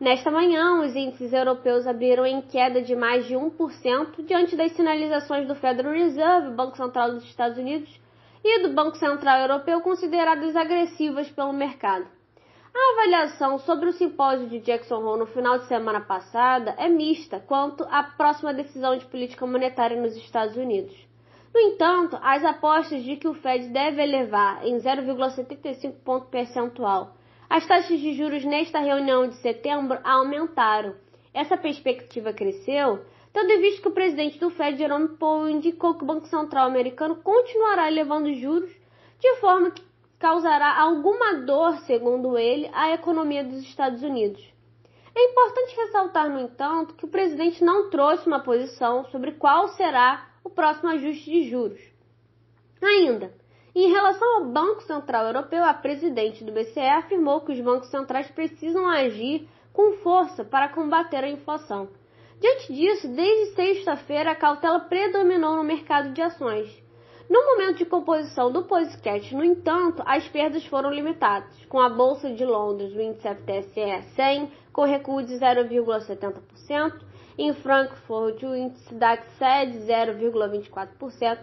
Nesta manhã, os índices europeus abriram em queda de mais de 1% diante das sinalizações do Federal Reserve, Banco Central dos Estados Unidos, e do Banco Central Europeu consideradas agressivas pelo mercado. A avaliação sobre o simpósio de Jackson Hole no final de semana passada é mista quanto à próxima decisão de política monetária nos Estados Unidos. No entanto, as apostas de que o Fed deve elevar em 0,75 ponto percentual as taxas de juros nesta reunião de setembro aumentaram. Essa perspectiva cresceu, tendo em vista que o presidente do Fed, Jerome Powell, indicou que o Banco Central americano continuará elevando juros de forma que causará alguma dor, segundo ele, à economia dos Estados Unidos. É importante ressaltar, no entanto, que o presidente não trouxe uma posição sobre qual será o próximo ajuste de juros. Ainda, em relação ao Banco Central Europeu, a presidente do BCE afirmou que os bancos centrais precisam agir com força para combater a inflação. Diante disso, desde sexta-feira, a cautela predominou no mercado de ações. No momento de composição do podcast, no entanto, as perdas foram limitadas, com a Bolsa de Londres, o índice FTSE 100, com recuo de 0,70%, em Frankfurt, o índice DAX 7 0,24%,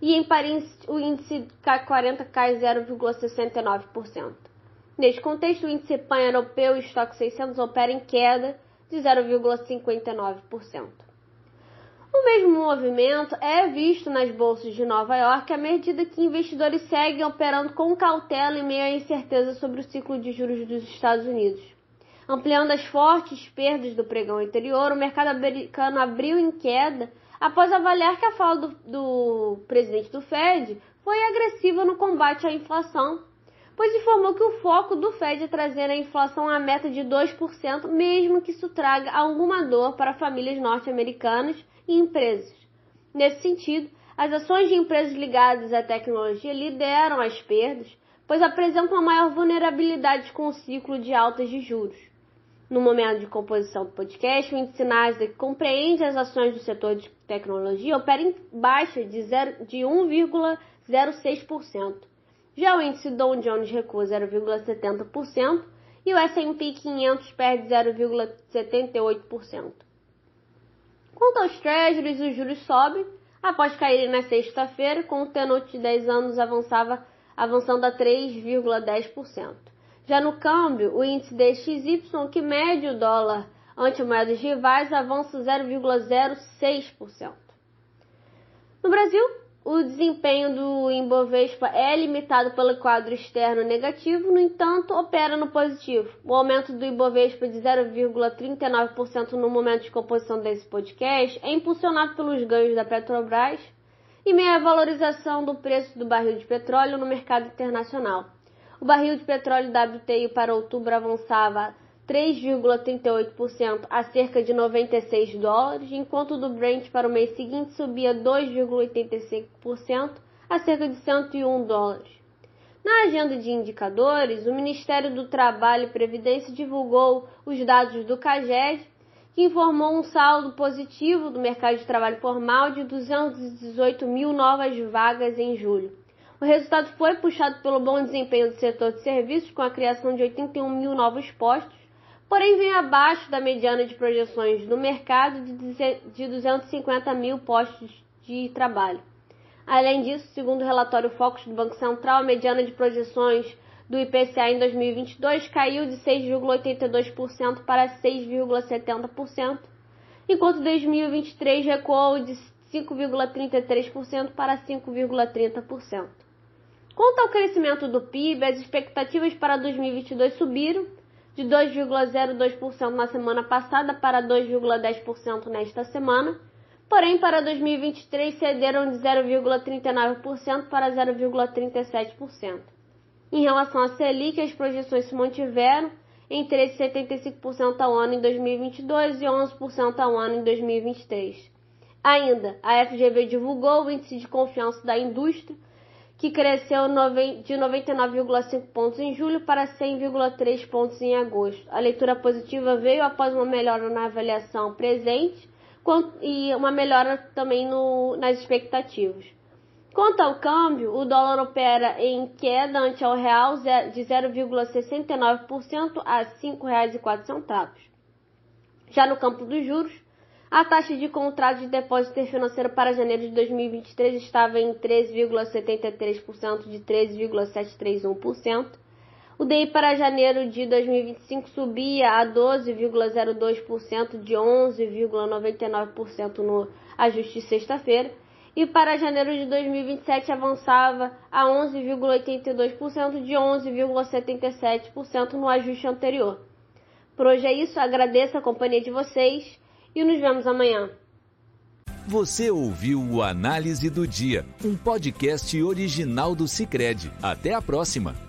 e em Paris o índice K40 cai 0,69%. Neste contexto, o índice pan-europeu e estoque 600 opera em queda de 0,59%. O mesmo movimento é visto nas bolsas de Nova York à medida que investidores seguem operando com cautela em meio à incerteza sobre o ciclo de juros dos Estados Unidos. Ampliando as fortes perdas do pregão anterior, o mercado americano abriu em queda após avaliar que a fala do, do presidente do Fed foi agressiva no combate à inflação, pois informou que o foco do Fed é trazer a inflação à meta de 2%, mesmo que isso traga alguma dor para famílias norte-americanas e empresas. Nesse sentido, as ações de empresas ligadas à tecnologia lideram as perdas, pois apresentam a maior vulnerabilidade com o ciclo de altas de juros. No momento de composição do podcast, o índice Nasdaq compreende as ações do setor de tecnologia opera em baixa de, de 1,06%. Já o índice Dow Jones recua 0,70% e o S&P 500 perde 0,78%. Quanto aos Treasuries, os juros sobem após caírem na sexta-feira, com o tenor de 10 anos avançava, avançando a 3,10%. Já no câmbio, o índice DXY, que mede o dólar ante moedas rivais, avança 0,06%. No Brasil, o desempenho do Ibovespa é limitado pelo quadro externo negativo, no entanto, opera no positivo. O aumento do Ibovespa de 0,39% no momento de composição desse podcast é impulsionado pelos ganhos da Petrobras e meia valorização do preço do barril de petróleo no mercado internacional. O barril de petróleo WTI para outubro avançava 3,38% a cerca de 96 dólares, enquanto o do Brent para o mês seguinte subia 2,85% a cerca de 101 dólares. Na agenda de indicadores, o Ministério do Trabalho e Previdência divulgou os dados do CAGED, que informou um saldo positivo do mercado de trabalho formal de 218 mil novas vagas em julho. O resultado foi puxado pelo bom desempenho do setor de serviços, com a criação de 81 mil novos postos, porém vem abaixo da mediana de projeções do mercado de 250 mil postos de trabalho. Além disso, segundo o relatório Focus do Banco Central, a mediana de projeções do IPCA em 2022 caiu de 6,82% para 6,70%, enquanto 2023 recuou de 5,33% para 5,30%. Quanto ao crescimento do PIB, as expectativas para 2022 subiram de 2,02% na semana passada para 2,10% nesta semana, porém para 2023 cederam de 0,39% para 0,37%. Em relação à Selic, as projeções se mantiveram em 13,75% ao ano em 2022 e 11% ao ano em 2023. Ainda, a FGV divulgou o índice de confiança da indústria, que cresceu de 99,5 pontos em julho para 100,3 pontos em agosto. A leitura positiva veio após uma melhora na avaliação presente e uma melhora também no, nas expectativas. Quanto ao câmbio, o dólar opera em queda ante ao real de 0,69% a R$ 5,04. Já no campo dos juros, a taxa de contrato de depósito financeiro para janeiro de 2023 estava em 13,73% de 13,731%. O DI para janeiro de 2025 subia a 12,02% de 11,99% no ajuste sexta-feira e para janeiro de 2027 avançava a 11,82% de 11,77% no ajuste anterior. Por hoje é isso, agradeço a companhia de vocês e nos vemos amanhã. Você ouviu o Análise do Dia, um podcast original do Cicred. Até a próxima!